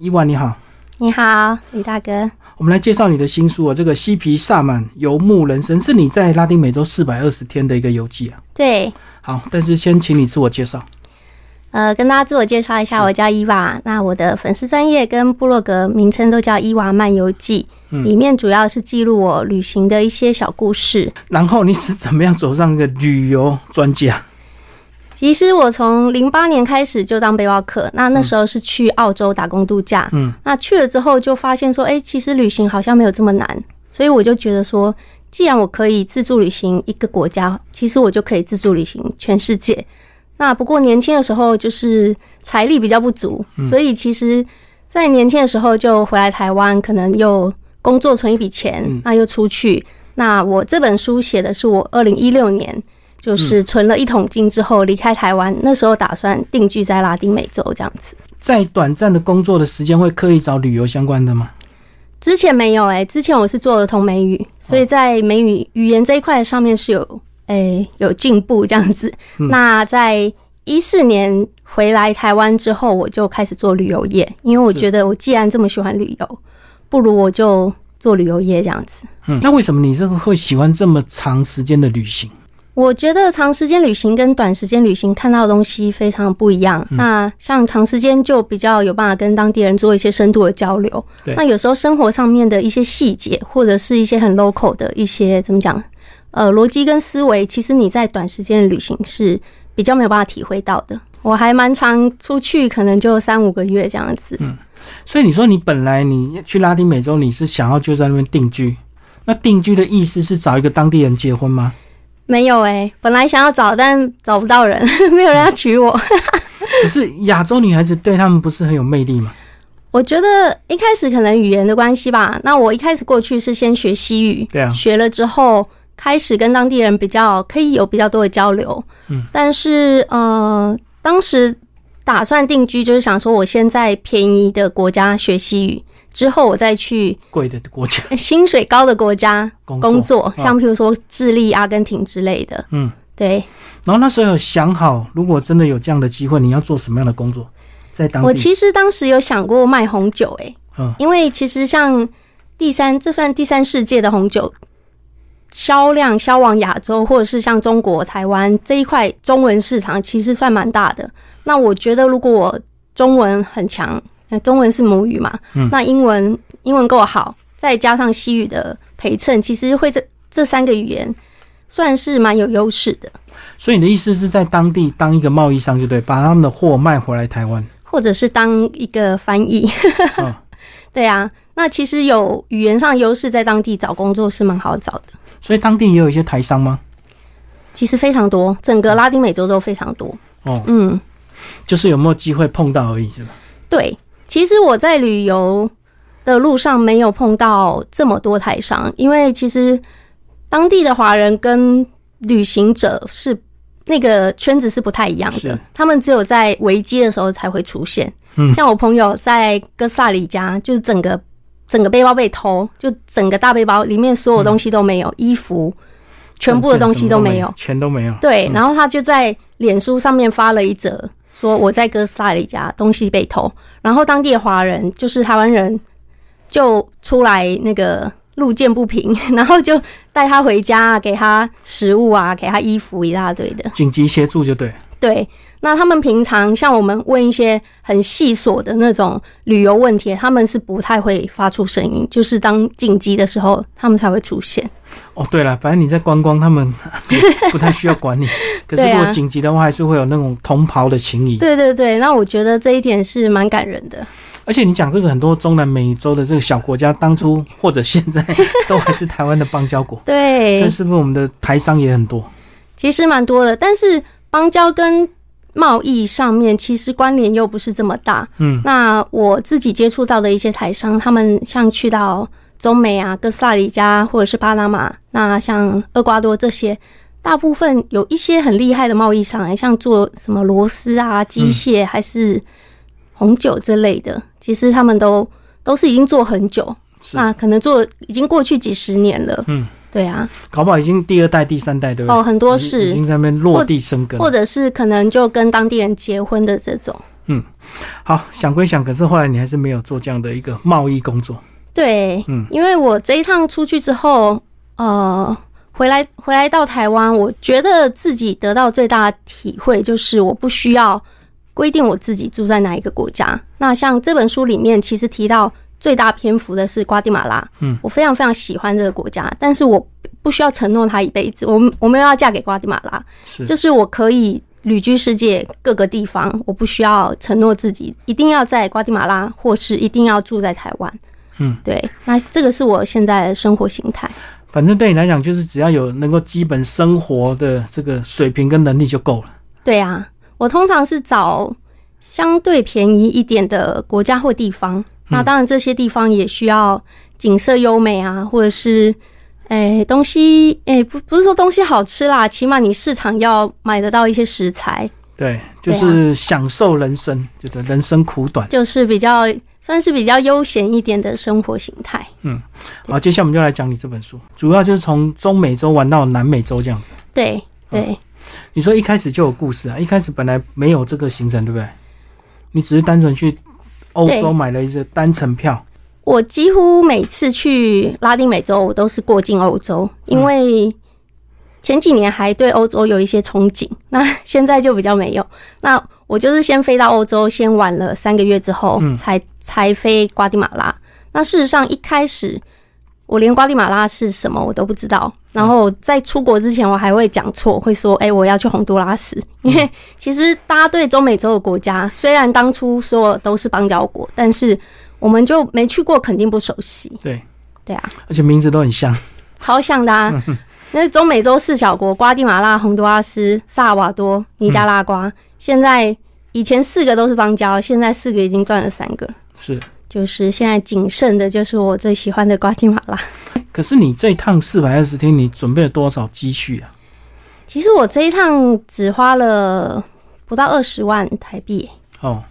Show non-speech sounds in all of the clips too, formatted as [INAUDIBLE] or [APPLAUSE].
伊娃你好，你好，李大哥。我们来介绍你的新书啊，这个嬉皮萨满游牧人生是你在拉丁美洲四百二十天的一个游记啊。对，好，但是先请你自我介绍。呃，跟大家自我介绍一下，我叫伊娃。那我的粉丝专业跟部落格名称都叫伊娃漫游记，里面主要是记录我旅行的一些小故事。然后你是怎么样走上一个旅游专家？其实我从零八年开始就当背包客，那那时候是去澳洲打工度假。嗯，那去了之后就发现说，哎，其实旅行好像没有这么难，所以我就觉得说，既然我可以自助旅行一个国家，其实我就可以自助旅行全世界。那不过年轻的时候就是财力比较不足，所以其实，在年轻的时候就回来台湾，可能又工作存一笔钱，那又出去。那我这本书写的是我二零一六年。就是存了一桶金之后离开台湾，那时候打算定居在拉丁美洲这样子。在短暂的工作的时间，会刻意找旅游相关的吗？之前没有哎，之前我是做儿童美语，所以在美语语言这一块上面是有诶有进步这样子。那在一四年回来台湾之后，我就开始做旅游业，因为我觉得我既然这么喜欢旅游，不如我就做旅游业这样子。嗯，那为什么你这个会喜欢这么长时间的旅行？我觉得长时间旅行跟短时间旅行看到的东西非常不一样。那像长时间就比较有办法跟当地人做一些深度的交流。那有时候生活上面的一些细节，或者是一些很 local 的一些怎么讲，呃，逻辑跟思维，其实你在短时间的旅行是比较没有办法体会到的。我还蛮常出去，可能就三五个月这样子。嗯，所以你说你本来你去拉丁美洲，你是想要就在那边定居？那定居的意思是找一个当地人结婚吗？没有哎，本来想要找，但找不到人，[LAUGHS] 没有人要娶我。[LAUGHS] 可是亚洲女孩子对他们不是很有魅力吗？我觉得一开始可能语言的关系吧。那我一开始过去是先学西语，对啊，学了之后开始跟当地人比较可以有比较多的交流。嗯，但是呃，当时打算定居，就是想说我先在便宜的国家学西语。之后我再去贵的国家、[LAUGHS] 薪水高的国家工作，像譬如说智利、阿根廷之类的。嗯，对。然后那时候有想好，如果真的有这样的机会，你要做什么样的工作？在当我其实当时有想过卖红酒，哎，嗯，因为其实像第三，这算第三世界的红酒销量销往亚洲，或者是像中国台湾这一块中文市场，其实算蛮大的。那我觉得，如果我中文很强。那中文是母语嘛？嗯，那英文英文够好，再加上西语的陪衬，其实会这这三个语言算是蛮有优势的。所以你的意思是在当地当一个贸易商，就对，把他们的货卖回来台湾，或者是当一个翻译。[LAUGHS] [LAUGHS] 对啊，那其实有语言上优势，在当地找工作是蛮好找的。所以当地也有一些台商吗？其实非常多，整个拉丁美洲都非常多。哦，嗯，就是有没有机会碰到而已，是吧？对。其实我在旅游的路上没有碰到这么多台商，因为其实当地的华人跟旅行者是那个圈子是不太一样的，他们只有在危机的时候才会出现。像我朋友在哥斯达黎加，就是整个整个背包被偷，就整个大背包里面所有东西都没有，衣服全部的东西都没有，钱都没有。对，然后他就在脸书上面发了一则。说我在哥斯达黎加东西被偷，然后当地的华人就是台湾人就出来那个路见不平，[LAUGHS] 然后就带他回家，给他食物啊，给他衣服一大堆的，紧急协助就对。对，那他们平常像我们问一些很细琐的那种旅游问题，他们是不太会发出声音，就是当紧急的时候，他们才会出现。哦，对了，反正你在观光，他们 [LAUGHS] 不太需要管你。[LAUGHS] 可是如果紧急的话，还是会有那种同袍的情谊。对对对，那我觉得这一点是蛮感人的。而且你讲这个很多中南美洲的这个小国家，当初或者现在 [LAUGHS] 都还是台湾的邦交国。对，所以是不是我们的台商也很多？其实蛮多的，但是。邦交跟贸易上面其实关联又不是这么大。嗯，那我自己接触到的一些台商，他们像去到中美啊、哥斯达黎加或者是巴拿马，那像厄瓜多这些，大部分有一些很厉害的贸易商，像做什么螺丝啊、机械还是红酒之类的，其实他们都都是已经做很久，那可能做已经过去几十年了。嗯。对啊，搞不好已经第二代、第三代，对不对？哦，很多是已经在那边落地生根，或者是可能就跟当地人结婚的这种。嗯，好，想归想，可是后来你还是没有做这样的一个贸易工作。对，嗯，因为我这一趟出去之后，呃，回来回来到台湾，我觉得自己得到最大的体会就是我不需要规定我自己住在哪一个国家。那像这本书里面其实提到最大篇幅的是瓜地马拉，嗯，我非常非常喜欢这个国家，但是我不需要承诺他一辈子，我们我们要嫁给瓜地马拉，是，就是我可以。旅居世界各个地方，我不需要承诺自己一定要在瓜地马拉，或是一定要住在台湾。嗯，对，那这个是我现在的生活形态。反正对你来讲，就是只要有能够基本生活的这个水平跟能力就够了。对啊，我通常是找相对便宜一点的国家或地方。那当然，这些地方也需要景色优美啊，或者是。哎，东西哎，不不是说东西好吃啦，起码你市场要买得到一些食材。对，就是享受人生，觉得人生苦短，就是比较算是比较悠闲一点的生活形态。嗯，好，接下来我们就来讲你这本书，主要就是从中美洲玩到南美洲这样子。对对，你说一开始就有故事啊，一开始本来没有这个行程，对不对？你只是单纯去欧洲买了一个单程票。我几乎每次去拉丁美洲，我都是过境欧洲，因为前几年还对欧洲有一些憧憬，[LAUGHS] 那现在就比较没有。那我就是先飞到欧洲，先玩了三个月之后，才才飞瓜地马拉。那事实上一开始我连瓜地马拉是什么我都不知道，然后在出国之前我还会讲错，会说：“哎，我要去洪都拉斯。”因为其实大家对中美洲的国家，虽然当初说都是邦交国，但是。我们就没去过，肯定不熟悉。对，对啊，而且名字都很像，超像的啊！那中美洲四小国：瓜地马拉、洪都拉斯、萨尔瓦多、尼加拉瓜。现在以前四个都是邦交，现在四个已经断了三个。是，就是现在仅剩的就是我最喜欢的瓜地马拉。可是你这一趟四百二十天，你准备了多少积蓄啊？其实我这一趟只花了不到二十万台币。哦，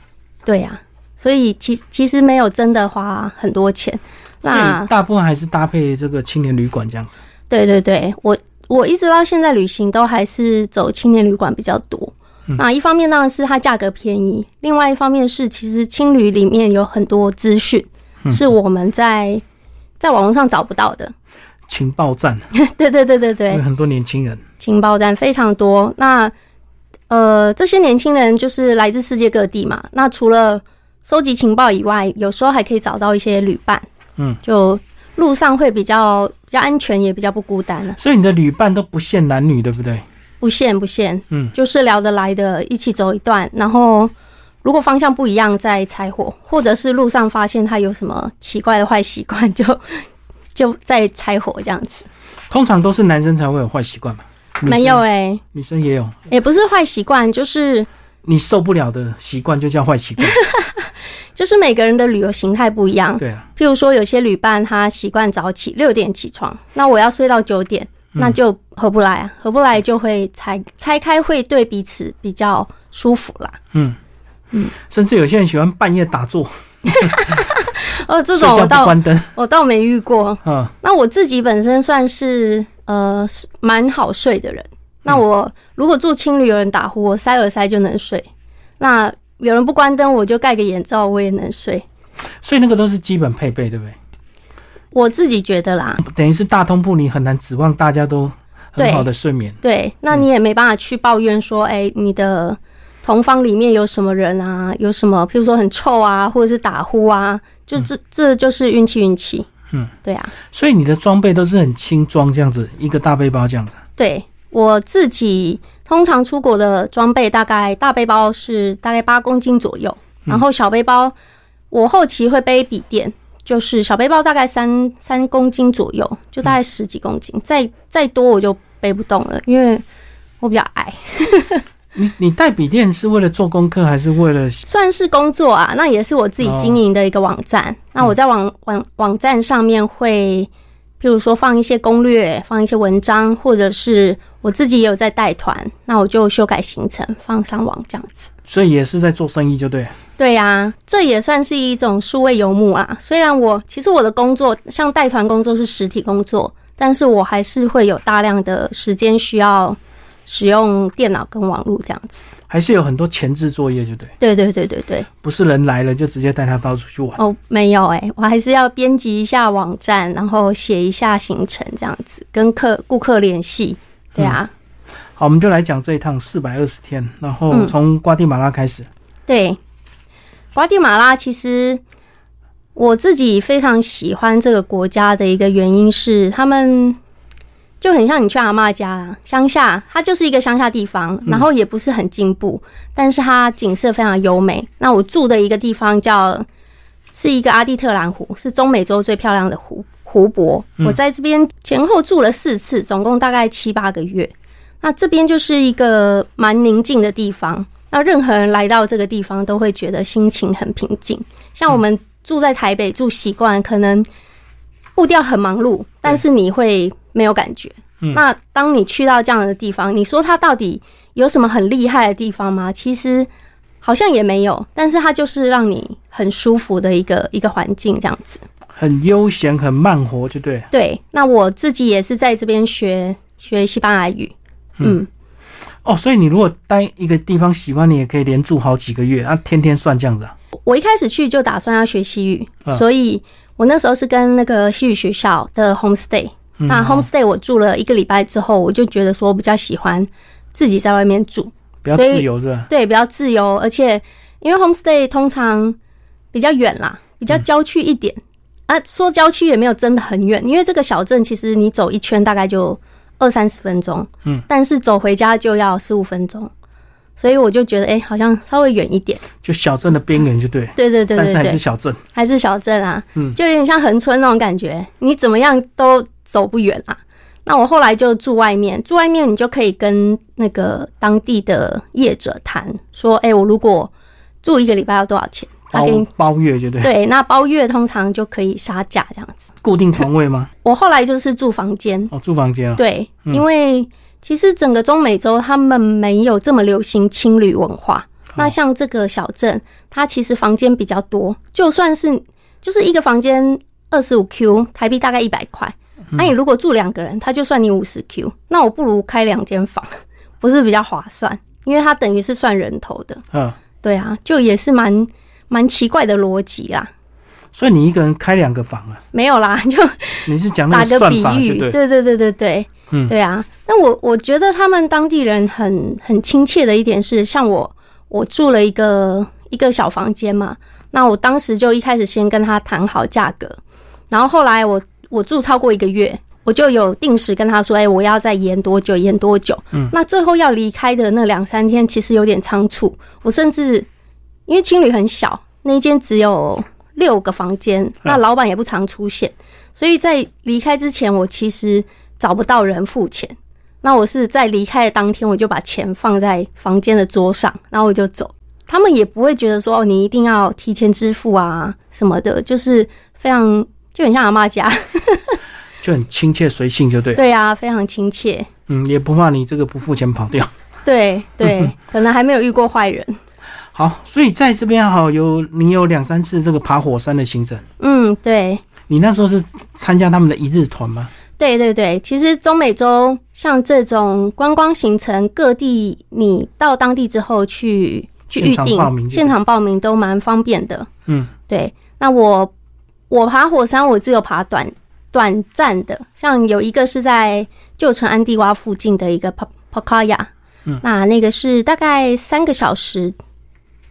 对呀。所以其其实没有真的花很多钱，那大部分还是搭配这个青年旅馆这样子。对对对，我我一直到现在旅行都还是走青年旅馆比较多。那一方面当然是它价格便宜，另外一方面是其实青旅里面有很多资讯是我们在在网络上找不到的。情报站。[LAUGHS] 对对对对对，很多年轻人。情报站非常多。那呃，这些年轻人就是来自世界各地嘛。那除了收集情报以外，有时候还可以找到一些旅伴，嗯，就路上会比较比较安全，也比较不孤单了。所以你的旅伴都不限男女，对不对？不限不限，嗯，就是聊得来的，一起走一段，然后如果方向不一样再拆伙，或者是路上发现他有什么奇怪的坏习惯，就 [LAUGHS] 就再拆伙这样子。通常都是男生才会有坏习惯嘛？没有哎，女生也有，也不是坏习惯，就是你受不了的习惯就叫坏习惯。[LAUGHS] 就是每个人的旅游形态不一样，对啊。譬如说，有些旅伴他习惯早起，六点起床，那我要睡到九点，那就合不来啊，合不来就会拆拆开，会对彼此比较舒服啦。嗯嗯，甚至有些人喜欢半夜打坐。哦，[LAUGHS] 这种 [LAUGHS] 我倒我倒没遇过。嗯，那我自己本身算是呃蛮好睡的人。那我如果住青旅有人打呼，我塞耳塞就能睡。那有人不关灯，我就盖个眼罩，我也能睡。所以那个都是基本配备，对不对？我自己觉得啦，等于是大通铺，你很难指望大家都很好的睡眠。对，那你也没办法去抱怨说，哎，你的同方里面有什么人啊？有什么，譬如说很臭啊，或者是打呼啊？就这，这就是运气，运气。嗯，对啊。所以你的装备都是很轻装，这样子一个大背包这样子。对我自己。通常出国的装备大概大背包是大概八公斤左右，然后小背包我后期会背笔电，就是小背包大概三三公斤左右，就大概十几公斤，再再多我就背不动了，因为我比较矮。你你带笔电是为了做功课还是为了？算是工作啊，那也是我自己经营的一个网站。那我在网网网站上面会。譬如说放一些攻略，放一些文章，或者是我自己也有在带团，那我就修改行程放上网这样子。所以也是在做生意，就对。对呀，这也算是一种数位游牧啊。虽然我其实我的工作像带团工作是实体工作，但是我还是会有大量的时间需要使用电脑跟网络这样子。还是有很多前置作业，就对。对对对对对，不是人来了就直接带他到处去玩。哦，没有哎，我还是要编辑一下网站，然后写一下行程这样子，跟客顾客联系。对啊。好，我们就来讲这一趟四百二十天，然后从瓜地马拉开始。对，瓜地马拉其实我自己非常喜欢这个国家的一个原因是他们。就很像你去阿妈家啦，乡下，它就是一个乡下地方，然后也不是很进步，但是它景色非常优美。那我住的一个地方叫是一个阿蒂特兰湖，是中美洲最漂亮的湖湖泊。我在这边前后住了四次，总共大概七八个月。那这边就是一个蛮宁静的地方，那任何人来到这个地方都会觉得心情很平静。像我们住在台北住习惯，可能步调很忙碌，但是你会。没有感觉。那当你去到这样的地方，你说它到底有什么很厉害的地方吗？其实好像也没有，但是它就是让你很舒服的一个一个环境，这样子。很悠闲，很慢活，就对。对，那我自己也是在这边学学西班牙语。嗯。哦，所以你如果待一个地方喜欢，你也可以连住好几个月，啊，天天算这样子啊。我一开始去就打算要学西语，所以我那时候是跟那个西语学校的 homestay。那 homestay 我住了一个礼拜之后，我就觉得说比较喜欢自己在外面住，比较自由是吧？对，比较自由，而且因为 homestay 通常比较远啦，比较郊区一点。啊。说郊区也没有真的很远，因为这个小镇其实你走一圈大概就二三十分钟，嗯，但是走回家就要十五分钟。所以我就觉得，哎，好像稍微远一点，就小镇的边缘，就对，对对对，但是还是小镇，还是小镇啊，嗯，就有点像横村那种感觉，你怎么样都走不远啊。那我后来就住外面，住外面你就可以跟那个当地的业者谈，说，哎，我如果住一个礼拜要多少钱？他给你包月就对，对，那包月通常就可以杀价这样子。固定床位吗？我后来就是住房间，哦，住房间啊，对，因为。其实整个中美洲他们没有这么流行青旅文化。那像这个小镇，它其实房间比较多，就算是就是一个房间二十五 Q 台币大概一百块。那你如果住两个人，他就算你五十 Q。那我不如开两间房，[LAUGHS] 不是比较划算？因为它等于是算人头的。嗯，对啊，就也是蛮蛮奇怪的逻辑啦。所以你一个人开两个房啊？没有啦，[LAUGHS] 就你是讲那个比喻对对对对对。嗯，对啊，那我我觉得他们当地人很很亲切的一点是，像我我住了一个一个小房间嘛，那我当时就一开始先跟他谈好价格，然后后来我我住超过一个月，我就有定时跟他说，哎，我要再延多久，延多久。嗯，那最后要离开的那两三天，其实有点仓促，我甚至因为青旅很小，那间只有六个房间，那老板也不常出现，所以在离开之前，我其实。找不到人付钱，那我是在离开的当天，我就把钱放在房间的桌上，然后我就走。他们也不会觉得说哦，你一定要提前支付啊什么的，就是非常就很像阿妈家，[LAUGHS] 就很亲切随性，就对。对啊，非常亲切。嗯，也不怕你这个不付钱跑掉。对对，[LAUGHS] 可能还没有遇过坏人。好，所以在这边哈，有你有两三次这个爬火山的行程。嗯，对。你那时候是参加他们的一日团吗？对对对，其实中美洲像这种观光行程，各地你到当地之后去去预定，现场报名都蛮方便的。嗯，对。那我我爬火山，我只有爬短短暂的，像有一个是在旧城安地瓜附近的一个帕帕卡亚，嗯，那那个是大概三个小时，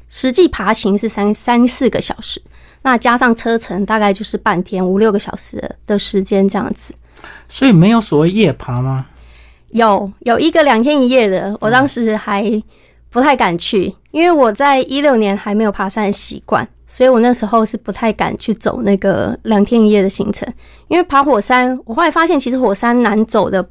实际爬行是三三四个小时，那加上车程大概就是半天五六个小时的时间这样子。所以没有所谓夜爬吗？有有一个两天一夜的，我当时还不太敢去，因为我在一六年还没有爬山的习惯，所以我那时候是不太敢去走那个两天一夜的行程。因为爬火山，我后来发现其实火山难走的，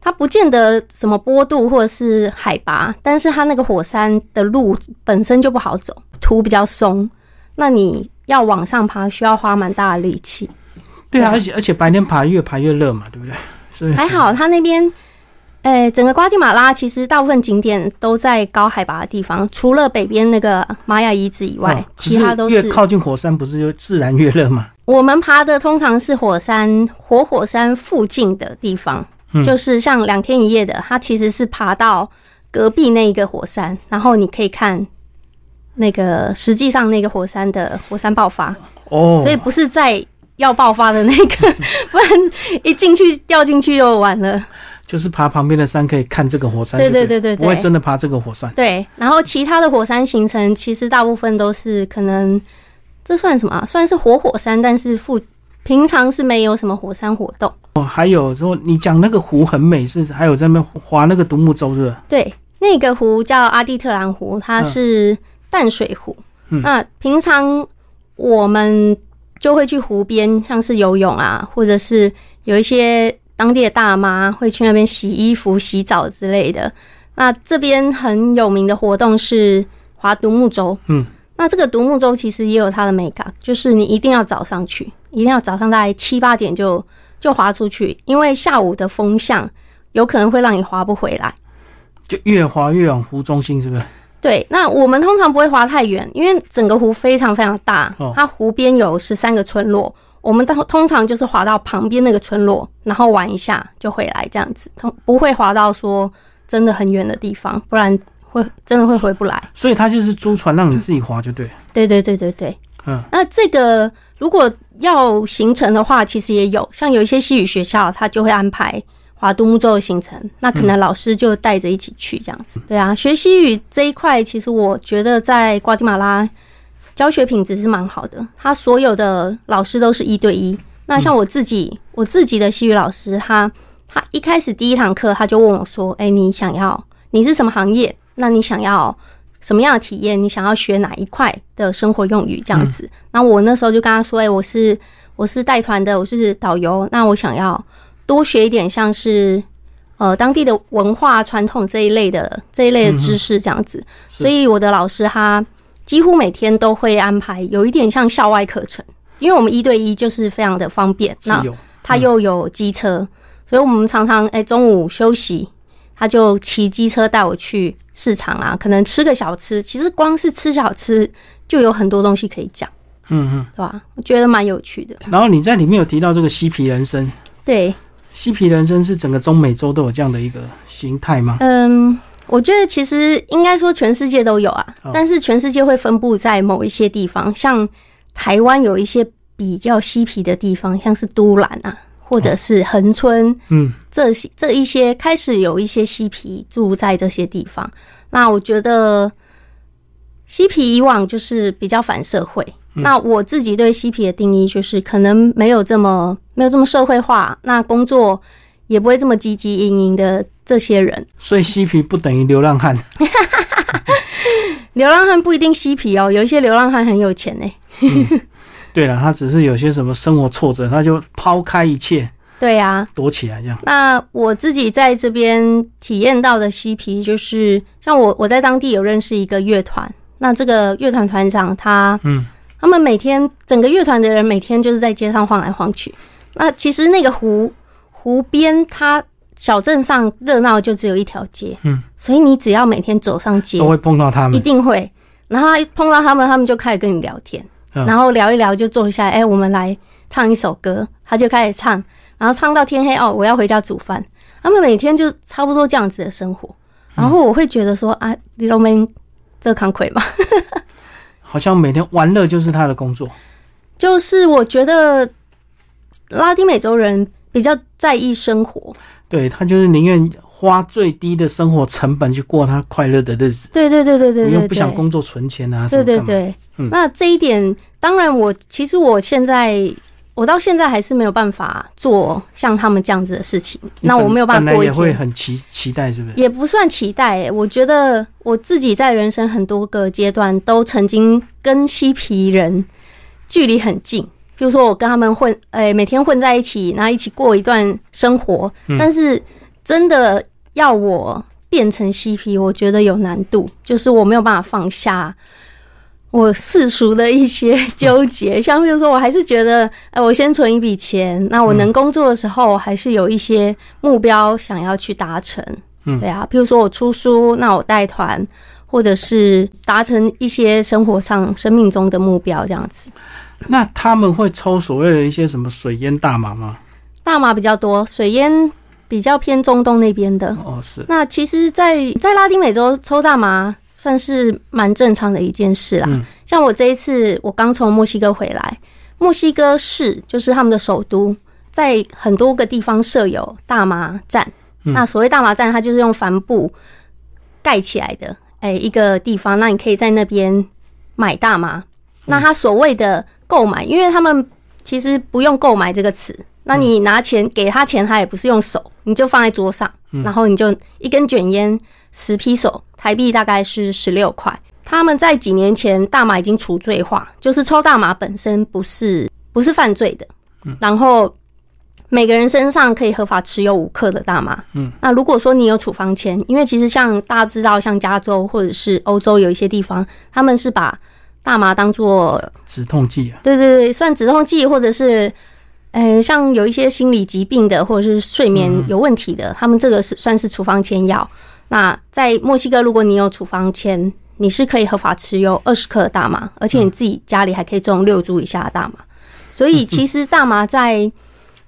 它不见得什么坡度或者是海拔，但是它那个火山的路本身就不好走，土比较松，那你要往上爬需要花蛮大的力气。对啊，而且而且白天爬越爬越热嘛，对不对？所以还好，他那边，诶，整个瓜地马拉其实大部分景点都在高海拔的地方，除了北边那个玛雅遗址以外，其他都是越靠近火山，不是就自然越热吗？我们爬的通常是火山活火山附近的地方，就是像两天一夜的，它其实是爬到隔壁那一个火山，然后你可以看那个实际上那个火山的火山爆发哦，所以不是在要爆发的那个，[LAUGHS] 不然一进去掉进去就完了。就是爬旁边的山可以看这个火山，对对对对，不会真的爬这个火山。对，然后其他的火山形成其实大部分都是可能，这算什么？算是活火山，但是附平常是没有什么火山活动。哦，还有说你讲那个湖很美，是还有在那边划那个独木舟，是不是？对，那个湖叫阿蒂特兰湖，它是淡水湖。那平常我们就会去湖边，像是游泳啊，或者是有一些。当地的大妈会去那边洗衣服、洗澡之类的。那这边很有名的活动是划独木舟。嗯，那这个独木舟其实也有它的美感，就是你一定要早上去，一定要早上大概七八点就就划出去，因为下午的风向有可能会让你划不回来。就越划越往湖中心，是不是？对。那我们通常不会划太远，因为整个湖非常非常大，它湖边有十三个村落。我们通通常就是滑到旁边那个村落，然后玩一下就回来这样子，通不会滑到说真的很远的地方，不然会真的会回不来。所以他就是租船让你自己滑就对。对对对对对，嗯。那这个如果要行程的话，其实也有，像有一些西语学校，他就会安排划独木舟的行程，那可能老师就带着一起去这样子。对啊，学西语这一块，其实我觉得在瓜地马拉。教学品质是蛮好的，他所有的老师都是一对一。那像我自己，我自己的西语老师，他他一开始第一堂课他就问我说：“哎，你想要你是什么行业？那你想要什么样的体验？你想要学哪一块的生活用语？这样子。”那我那时候就跟他说：“哎，我是我是带团的，我是导游。那我想要多学一点，像是呃当地的文化传统这一类的这一类的知识，这样子。所以我的老师他。几乎每天都会安排有一点像校外课程，因为我们一对一就是非常的方便。那他又有机车，所以我们常常哎中午休息，他就骑机车带我去市场啊，可能吃个小吃。其实光是吃小吃就有很多东西可以讲，嗯嗯，对吧？我觉得蛮有趣的。然后你在里面有提到这个嬉皮人生，对，嬉皮人生是整个中美洲都有这样的一个形态吗？嗯。我觉得其实应该说全世界都有啊，但是全世界会分布在某一些地方，像台湾有一些比较嬉皮的地方，像是都兰啊，或者是恒春，嗯，这些这一些开始有一些嬉皮住在这些地方。那我觉得嬉皮以往就是比较反社会，那我自己对嬉皮的定义就是可能没有这么没有这么社会化，那工作也不会这么积极营营的。这些人，所以嬉皮不等于流浪汉。[LAUGHS] 流浪汉不一定嬉皮哦，有一些流浪汉很有钱呢。对了，他只是有些什么生活挫折，他就抛开一切，对呀，躲起来这样。那我自己在这边体验到的嬉皮，就是像我我在当地有认识一个乐团，那这个乐团团长他，嗯，他们每天整个乐团的人每天就是在街上晃来晃去。那其实那个湖湖边，他。小镇上热闹就只有一条街，嗯，所以你只要每天走上街，都会碰到他们，一定会。然后碰到他们，他们就开始跟你聊天，然后聊一聊就坐下来，哎，我们来唱一首歌，他就开始唱，然后唱到天黑哦，我要回家煮饭。他们每天就差不多这样子的生活，然后我会觉得说啊，李龙明这康魁嘛，[LAUGHS] 好像每天玩乐就是他的工作，就是我觉得拉丁美洲人比较在意生活。对他就是宁愿花最低的生活成本去过他快乐的日子。对对对对对，不想工作存钱啊。对对对，那这一点当然，我其实我现在我到现在还是没有办法做像他们这样子的事情。那我没有办法过一天。也会很期期待，是不是？也不算期待，我觉得我自己在人生很多个阶段都曾经跟嬉皮人距离很近。比如说，我跟他们混，诶，每天混在一起，然后一起过一段生活。但是，真的要我变成 CP，我觉得有难度，就是我没有办法放下我世俗的一些 [LAUGHS] 纠结。像比如说，我还是觉得，哎，我先存一笔钱，那我能工作的时候，还是有一些目标想要去达成。嗯，对啊，比如说我出书，那我带团，或者是达成一些生活上、生命中的目标，这样子。[LAUGHS] 那他们会抽所谓的一些什么水烟大麻吗？大麻比较多，水烟比较偏中东那边的。哦，是。那其实，在在拉丁美洲抽大麻算是蛮正常的一件事啦。嗯。像我这一次，我刚从墨西哥回来，墨西哥市就是他们的首都，在很多个地方设有大麻站。那所谓大麻站，它就是用帆布盖起来的，哎，一个地方。那你可以在那边买大麻。那他所谓的购买，因为他们其实不用购买这个词。那你拿钱给他钱，他也不是用手，你就放在桌上，然后你就一根卷烟十批手，台币大概是十六块。他们在几年前大麻已经除罪化，就是抽大麻本身不是不是犯罪的。然后每个人身上可以合法持有五克的大麻。嗯，那如果说你有处方签，因为其实像大家知道，像加州或者是欧洲有一些地方，他们是把大麻当做止痛剂啊。对对对，算止痛剂或者是。嗯，像有一些心理疾病的，或者是睡眠有问题的，他们这个是算是处方签药。那在墨西哥，如果你有处方签，你是可以合法持有二十克的大麻，而且你自己家里还可以种六株以下的大麻。所以其实大麻在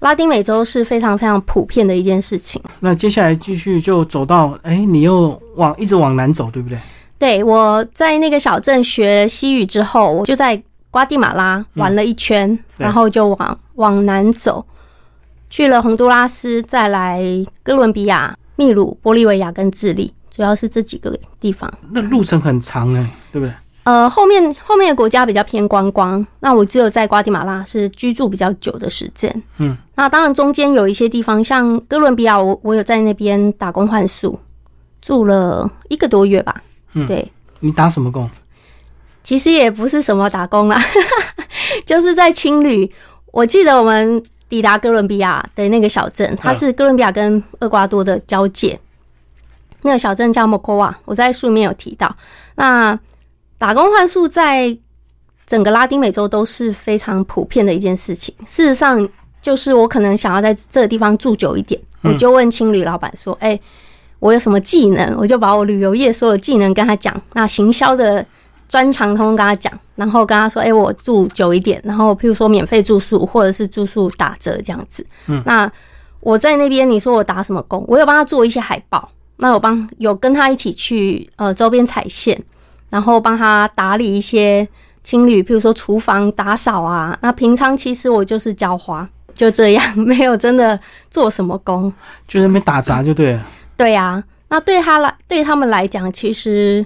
拉丁美洲是非常非常普遍的一件事情。[LAUGHS] 那接下来继续就走到，哎，你又往一直往南走，对不对？对，我在那个小镇学西语之后，我就在。瓜地马拉玩了一圈，然后就往往南走，去了洪都拉斯，再来哥伦比亚、秘鲁、玻利维亚跟智利，主要是这几个地方。那路程很长哎，对不对？呃，后面后面的国家比较偏观光，那我只有在瓜地马拉是居住比较久的时间。嗯，那当然中间有一些地方，像哥伦比亚，我我有在那边打工换宿，住了一个多月吧。嗯，对。你打什么工？其实也不是什么打工啦，[LAUGHS] 就是在青旅。我记得我们抵达哥伦比亚的那个小镇，它是哥伦比亚跟厄瓜多的交界。那个小镇叫莫科瓦，我在书里面有提到。那打工换宿在整个拉丁美洲都是非常普遍的一件事情。事实上，就是我可能想要在这个地方住久一点，我就问青旅老板说：“哎，我有什么技能？”我就把我旅游业所有技能跟他讲。那行销的。专长通通跟他讲，然后跟他说：“哎，我住久一点，然后譬如说免费住宿，或者是住宿打折这样子。”嗯，那我在那边，你说我打什么工？我有帮他做一些海报，那我帮有跟他一起去呃周边踩线，然后帮他打理一些青旅，譬如说厨房打扫啊。那平常其实我就是浇花，就这样，[LAUGHS] 没有真的做什么工，就那边打杂就对了。对呀，那对他来对他们来讲，其实。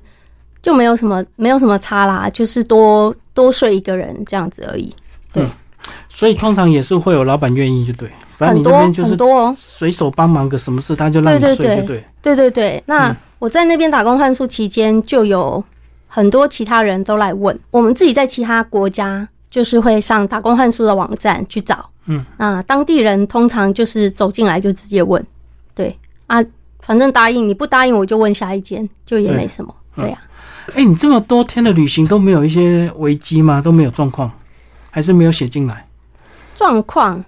就没有什么没有什么差啦，就是多多睡一个人这样子而已。对，所以通常也是会有老板愿意，就对。反正你这边就是多随手帮忙个什么事，他就让你睡，就对。对对对，那我在那边打工换宿期间，就有很多其他人都来问。我们自己在其他国家，就是会上打工换宿的网站去找。嗯，那当地人通常就是走进来就直接问。对啊，反正答应你不答应，我就问下一间，就也没什么。对呀。哎，你这么多天的旅行都没有一些危机吗？都没有状况，还是没有写进来？状况，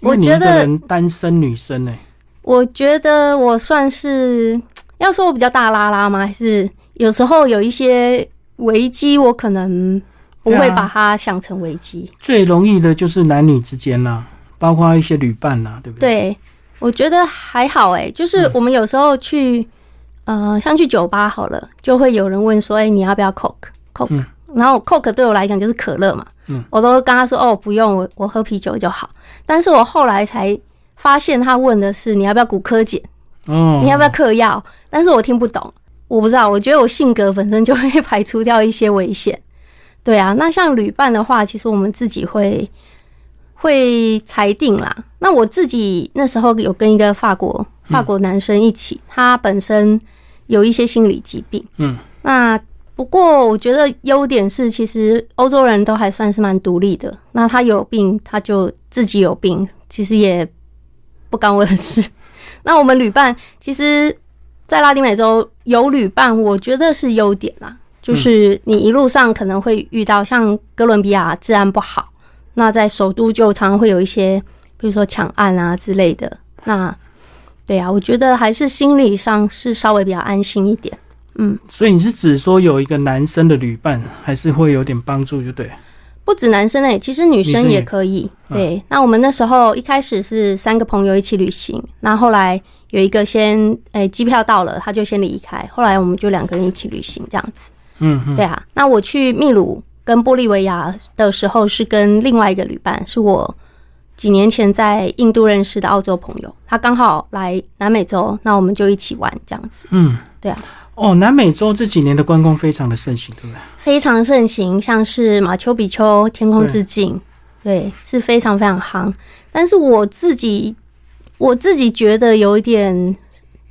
我觉得单身女生呢？我觉得我算是要说我比较大拉拉吗？还是有时候有一些危机，我可能不会把它想成危机。最容易的就是男女之间啦，包括一些旅伴啦，对不对？对，我觉得还好哎，就是我们有时候去。呃，像去酒吧好了，就会有人问说：“哎，你要不要 Coke？Coke？” 然后 Coke 对我来讲就是可乐嘛，嗯，我都跟他说：“哦，不用，我我喝啤酒就好。”但是我后来才发现，他问的是你要不要骨科检，哦，你要不要嗑药？但是我听不懂，我不知道。我觉得我性格本身就会排除掉一些危险。对啊，那像旅伴的话，其实我们自己会会裁定啦。那我自己那时候有跟一个法国法国男生一起，他本身。有一些心理疾病，嗯，那不过我觉得优点是，其实欧洲人都还算是蛮独立的。那他有病，他就自己有病，其实也不干我的事。[LAUGHS] 那我们旅伴，其实，在拉丁美洲有旅伴，我觉得是优点啦。就是你一路上可能会遇到像哥伦比亚治安不好，那在首都就常常会有一些，比如说抢案啊之类的。那对啊，我觉得还是心理上是稍微比较安心一点。嗯，所以你是指说有一个男生的旅伴，还是会有点帮助，就对。不止男生诶，其实女生也可以。对，那我们那时候一开始是三个朋友一起旅行，那后来有一个先诶机票到了，他就先离开，后来我们就两个人一起旅行这样子。嗯，对啊。那我去秘鲁跟玻利维亚的时候是跟另外一个旅伴，是我几年前在印度认识的澳洲朋友，他刚好来南美洲，那我们就一起玩这样子。嗯，对啊。哦，南美洲这几年的观光非常的盛行，对不对？非常盛行，像是马丘比丘、天空之镜，对，是非常非常夯。但是我自己，我自己觉得有一点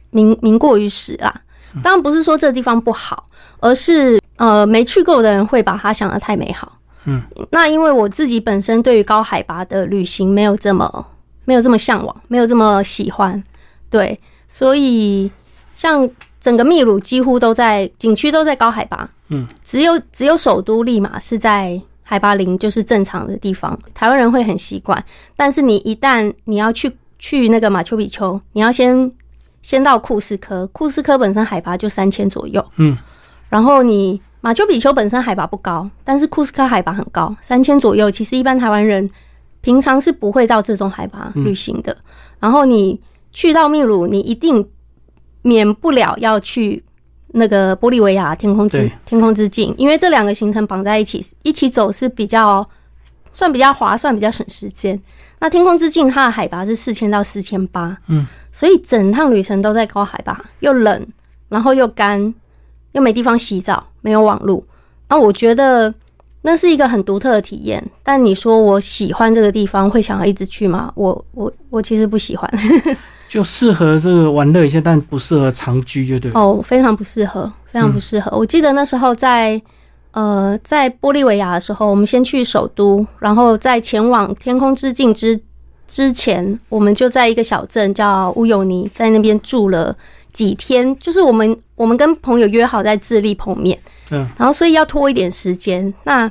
名名过于实啦。当然不是说这个地方不好，而是呃没去过的人会把它想的太美好。嗯，那因为我自己本身对于高海拔的旅行没有这么没有这么向往，没有这么喜欢，对，所以像。整个秘鲁几乎都在景区都在高海拔，嗯，只有只有首都利马是在海拔零，就是正常的地方。台湾人会很习惯，但是你一旦你要去去那个马丘比丘，你要先先到库斯科，库斯科本身海拔就三千左右，嗯，然后你马丘比丘本身海拔不高，但是库斯科海拔很高，三千左右。其实一般台湾人平常是不会到这种海拔旅行的。然后你去到秘鲁，你一定。免不了要去那个玻利维亚天空之天空之境，因为这两个行程绑在一起，一起走是比较算比较划算，比较省时间。那天空之境它的海拔是四千到四千八，嗯，所以整趟旅程都在高海拔，又冷，然后又干，又没地方洗澡，没有网路。那我觉得那是一个很独特的体验。但你说我喜欢这个地方，会想要一直去吗？我我我其实不喜欢。[LAUGHS] 就适合这个玩乐一下，但不适合长居，就对。哦，非常不适合，非常不适合。我记得那时候在呃在玻利维亚的时候，我们先去首都，然后在前往天空之境之之前，我们就在一个小镇叫乌尤尼，在那边住了几天。就是我们我们跟朋友约好在智利碰面，嗯，然后所以要拖一点时间。那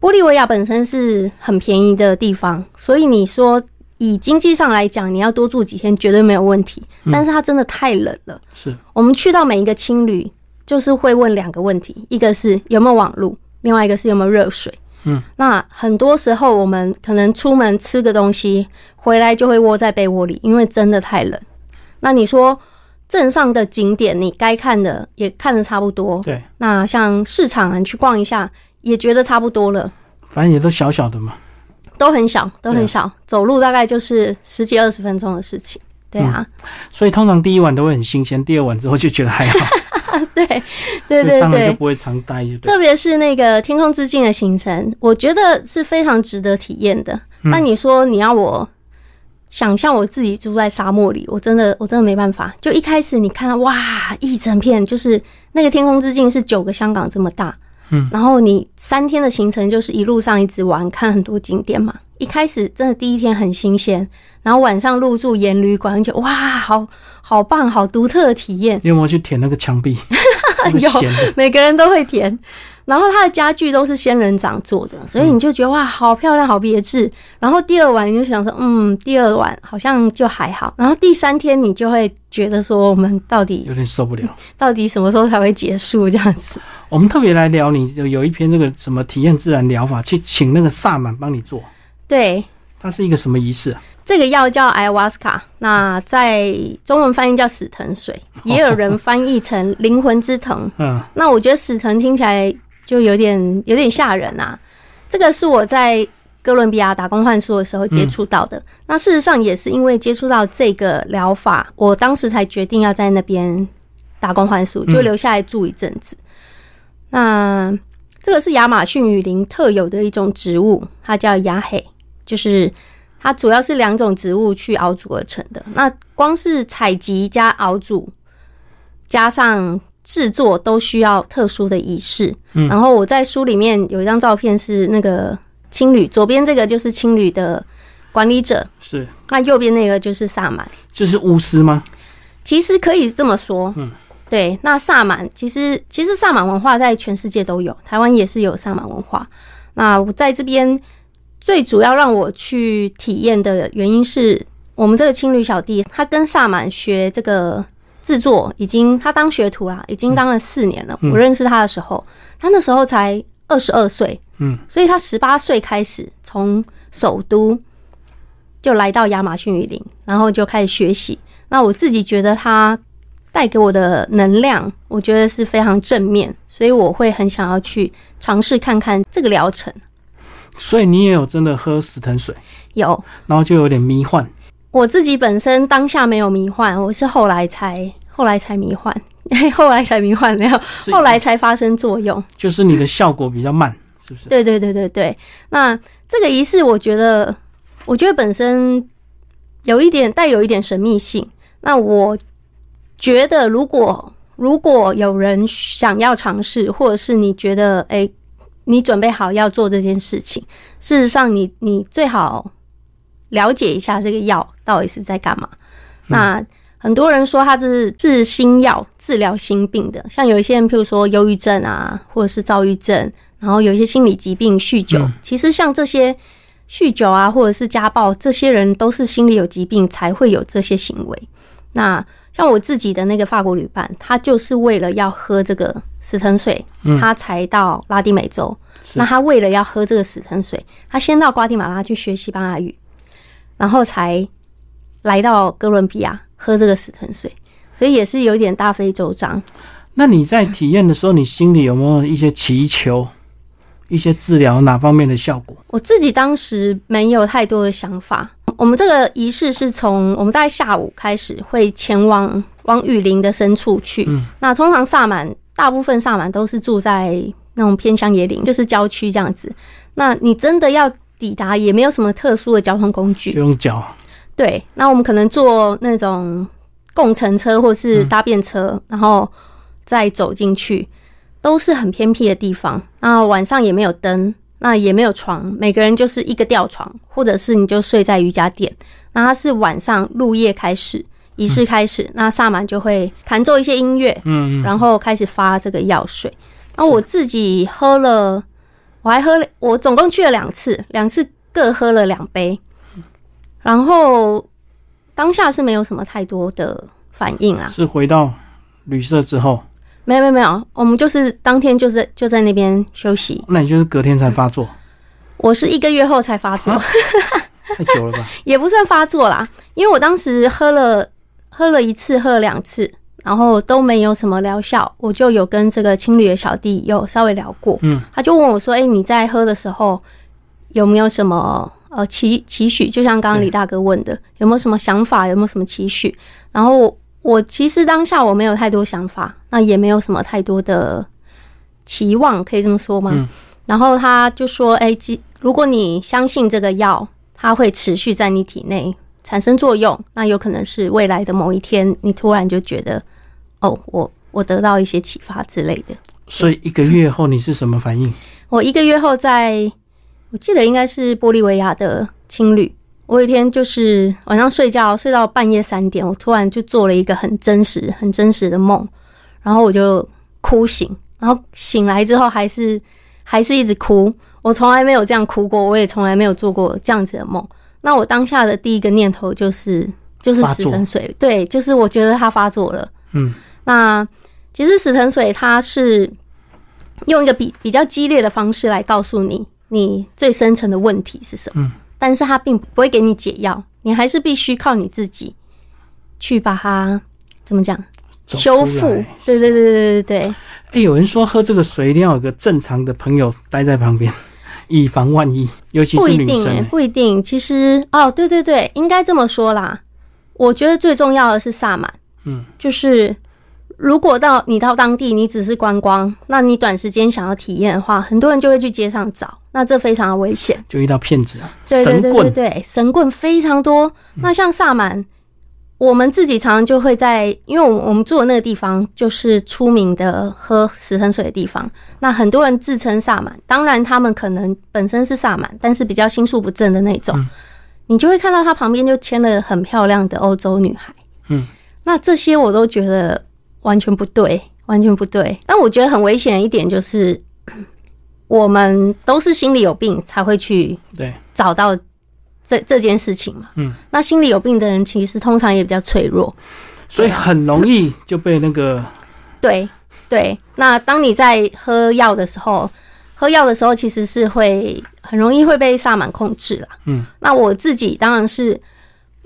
玻利维亚本身是很便宜的地方，所以你说。以经济上来讲，你要多住几天绝对没有问题。但是它真的太冷了。是我们去到每一个青旅，就是会问两个问题：一个是有没有网路，另外一个是有没有热水。嗯，那很多时候我们可能出门吃个东西，回来就会窝在被窝里，因为真的太冷。那你说镇上的景点，你该看的也看的差不多。对，那像市场你去逛一下，也觉得差不多了。反正也都小小的嘛。都很小，都很小，走路大概就是十几二十分钟的事情。对啊，所以通常第一晚都会很新鲜，第二晚之后就觉得还好。[LAUGHS] 对对对对，就不会常待。特别是那个天空之境的行程，我觉得是非常值得体验的。那你说你要我想象我自己住在沙漠里，我真的我真的没办法。就一开始你看哇，一整片就是那个天空之镜是九个香港这么大。嗯，然后你三天的行程就是一路上一直玩，看很多景点嘛。一开始真的第一天很新鲜，然后晚上入住盐旅馆，就哇，好好棒，好独特的体验。你有没有去舔那个墙壁？[LAUGHS] 有，每个人都会舔。然后它的家具都是仙人掌做的，所以你就觉得哇，好漂亮，好别致。然后第二晚你就想说，嗯，第二晚好像就还好。然后第三天你就会觉得说，我们到底有点受不了，[LAUGHS] 到底什么时候才会结束这样子？我们特别来聊，你有有一篇这个什么体验自然疗法，去请那个萨满帮你做。对，它是一个什么仪式啊？这个药叫艾瓦斯卡，那在中文翻译叫死藤水，也有人翻译成灵魂之藤。[LAUGHS] 嗯，那我觉得死藤听起来。就有点有点吓人啊！这个是我在哥伦比亚打工换宿的时候接触到的。那事实上也是因为接触到这个疗法，我当时才决定要在那边打工换宿，就留下来住一阵子。那这个是亚马逊雨林特有的一种植物，它叫亚黑，就是它主要是两种植物去熬煮而成的。那光是采集加熬煮，加上制作都需要特殊的仪式，嗯然后我在书里面有一张照片是那个青旅，左边这个就是青旅的管理者，是那右边那个就是萨满，这是巫师吗？其实可以这么说，嗯，对。那萨满其实其实萨满文化在全世界都有，台湾也是有萨满文化。那我在这边最主要让我去体验的原因是我们这个青旅小弟他跟萨满学这个。制作已经他当学徒啦，已经当了四年了。我认识他的时候，他那时候才二十二岁，嗯，所以他十八岁开始从首都就来到亚马逊雨林，然后就开始学习。那我自己觉得他带给我的能量，我觉得是非常正面，所以我会很想要去尝试看看这个疗程。所以你也有真的喝死藤水？有，然后就有点迷幻。我自己本身当下没有迷幻，我是后来才后来才迷幻，后来才迷幻没有，后来才发生作用。就是你的效果比较慢，是不是？对对对对对。那这个仪式，我觉得，我觉得本身有一点带有一点神秘性。那我觉得，如果如果有人想要尝试，或者是你觉得，哎。你准备好要做这件事情，事实上，你你最好了解一下这个药到底是在干嘛。那很多人说它是治心药，治疗心病的，像有一些人，譬如说忧郁症啊，或者是躁郁症，然后有一些心理疾病，酗酒。其实像这些酗酒啊，或者是家暴，这些人都是心理有疾病才会有这些行为。那像我自己的那个法国旅伴，他就是为了要喝这个死藤水，他才到拉丁美洲。那他为了要喝这个死藤水，他先到瓜地马拉去学西班牙语，然后才来到哥伦比亚喝这个死藤水，所以也是有点大费周章。那你在体验的时候，你心里有没有一些祈求，一些治疗哪方面的效果？我自己当时没有太多的想法。我们这个仪式是从我们在下午开始会前往往雨林的深处去。嗯，那通常萨满大部分萨满都是住在那种偏乡野林，就是郊区这样子。那你真的要抵达，也没有什么特殊的交通工具，用脚。对，那我们可能坐那种共乘车或是搭便车，然后再走进去，都是很偏僻的地方。那晚上也没有灯。那也没有床，每个人就是一个吊床，或者是你就睡在瑜伽垫。那它是晚上入夜开始仪式开始，那萨满就会弹奏一些音乐，嗯，然后开始发这个药水。那我自己喝了，我还喝了，我总共去了两次，两次各喝了两杯，然后当下是没有什么太多的反应啦。是回到旅社之后。没有没有没有，我们就是当天就是就在那边休息。那你就是隔天才发作？我是一个月后才发作，太久了吧？[LAUGHS] 也不算发作啦，因为我当时喝了喝了一次，喝了两次，然后都没有什么疗效。我就有跟这个青旅的小弟有稍微聊过，嗯，他就问我说：“哎，你在喝的时候有没有什么呃期期许？就像刚刚李大哥问的，有没有什么想法？有没有什么期许？”然后。我其实当下我没有太多想法，那也没有什么太多的期望，可以这么说吗？然后他就说：“哎，如果你相信这个药，它会持续在你体内产生作用，那有可能是未来的某一天，你突然就觉得，哦，我我得到一些启发之类的。”所以一个月后你是什么反应？[LAUGHS] 我一个月后，在我记得应该是玻利维亚的青旅。我有一天就是晚上睡觉睡到半夜三点，我突然就做了一个很真实、很真实的梦，然后我就哭醒，然后醒来之后还是还是一直哭。我从来没有这样哭过，我也从来没有做过这样子的梦。那我当下的第一个念头就是就是死藤水，对，就是我觉得它发作了。嗯，那其实死藤水它是用一个比比较激烈的方式来告诉你你最深层的问题是什么。但是它并不会给你解药，你还是必须靠你自己去把它怎么讲修复？对对对对对对。哎，有人说喝这个水一定要有个正常的朋友待在旁边，以防万一。尤其是女生，不一定。其实哦，对对对，应该这么说啦。我觉得最重要的是萨满，嗯，就是。如果到你到当地，你只是观光，那你短时间想要体验的话，很多人就会去街上找，那这非常的危险，就遇到骗子啊！对对对对对，神棍非常多。那像萨满，我们自己常常就会在，因为我我们住的那个地方就是出名的喝死藤水的地方。那很多人自称萨满，当然他们可能本身是萨满，但是比较心术不正的那种，你就会看到他旁边就牵了很漂亮的欧洲女孩。嗯，那这些我都觉得。完全不对，完全不对。但我觉得很危险的一点就是，[CLEARS THROAT] 我们都是心里有病才会去对找到这这件事情嘛。嗯，那心里有病的人其实通常也比较脆弱，所以很容易就被那个 [LAUGHS] 对对。那当你在喝药的时候，喝喝药的时候其实是会很容易会被萨满控制了。嗯，那我自己当然是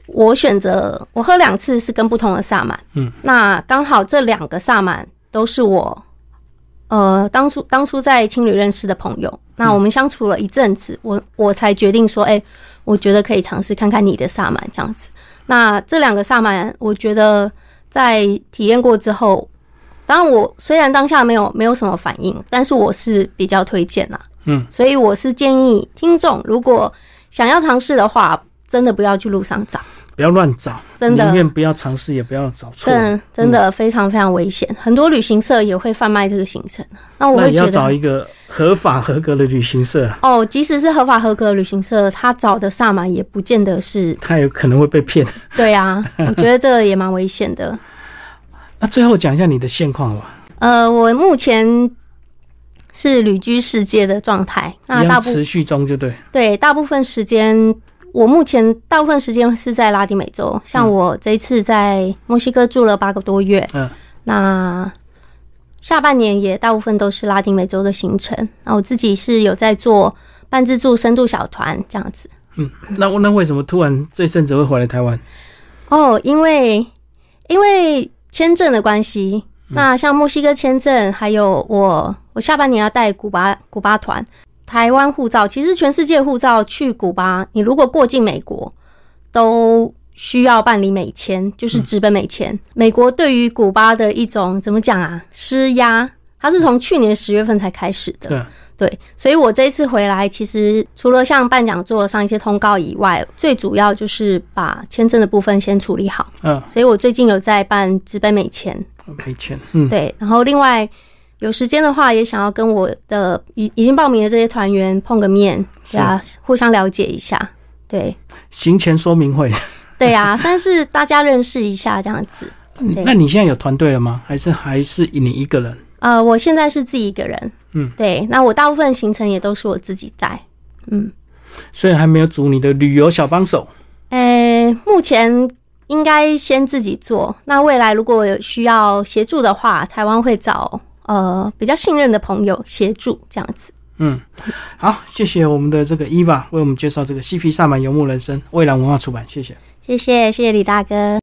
我选择我喝两次是跟不同的萨满。嗯，那刚好这两个萨满都是我呃当初当初在青旅认识的朋友。那我们相处了一阵子，我我才决定说，哎，我觉得可以尝试看看你的萨满这样子。那这两个萨满，我觉得在体验过之后。当然，我虽然当下没有没有什么反应，但是我是比较推荐啦。嗯，所以我是建议听众，如果想要尝试的话，真的不要去路上找，不要乱找，真的宁愿不要尝试，也不要找错。真真的非常非常危险，很多旅行社也会贩卖这个行程。那我会要找一个合法合格的旅行社。哦，即使是合法合格的旅行社，他找的萨满也不见得是，他有可能会被骗。对啊，[LAUGHS] 我觉得这个也蛮危险的。那最后讲一下你的现况吧。呃，我目前是旅居世界的状态，那大部持续中就对。对，大部分时间我目前大部分时间是在拉丁美洲，像我这一次在墨西哥住了八个多月，嗯，那下半年也大部分都是拉丁美洲的行程。那我自己是有在做半自助深度小团这样子。嗯，那那为什么突然这阵子会回来台湾？哦，因为因为。签证的关系，那像墨西哥签证，还有我我下半年要带古巴古巴团，台湾护照，其实全世界护照去古巴，你如果过境美国，都需要办理美签，就是直奔美签。美国对于古巴的一种怎么讲啊，施压，它是从去年十月份才开始的。对，所以我这一次回来，其实除了像办讲座上一些通告以外，最主要就是把签证的部分先处理好。嗯，所以我最近有在办直奔美签。美签，嗯，对。然后另外有时间的话，也想要跟我的已已经报名的这些团员碰个面，对啊，互相了解一下。对，行前说明会。[LAUGHS] 对啊，算是大家认识一下这样子。那你现在有团队了吗？还是还是你一个人？呃，我现在是自己一个人。嗯，对，那我大部分行程也都是我自己带，嗯，所以还没有组你的旅游小帮手。呃，目前应该先自己做，那未来如果有需要协助的话，台湾会找呃比较信任的朋友协助这样子。嗯，好，谢谢我们的这个伊娃为我们介绍这个《嬉皮萨满游牧人生》，蔚蓝文化出版，谢谢，谢谢，谢谢李大哥。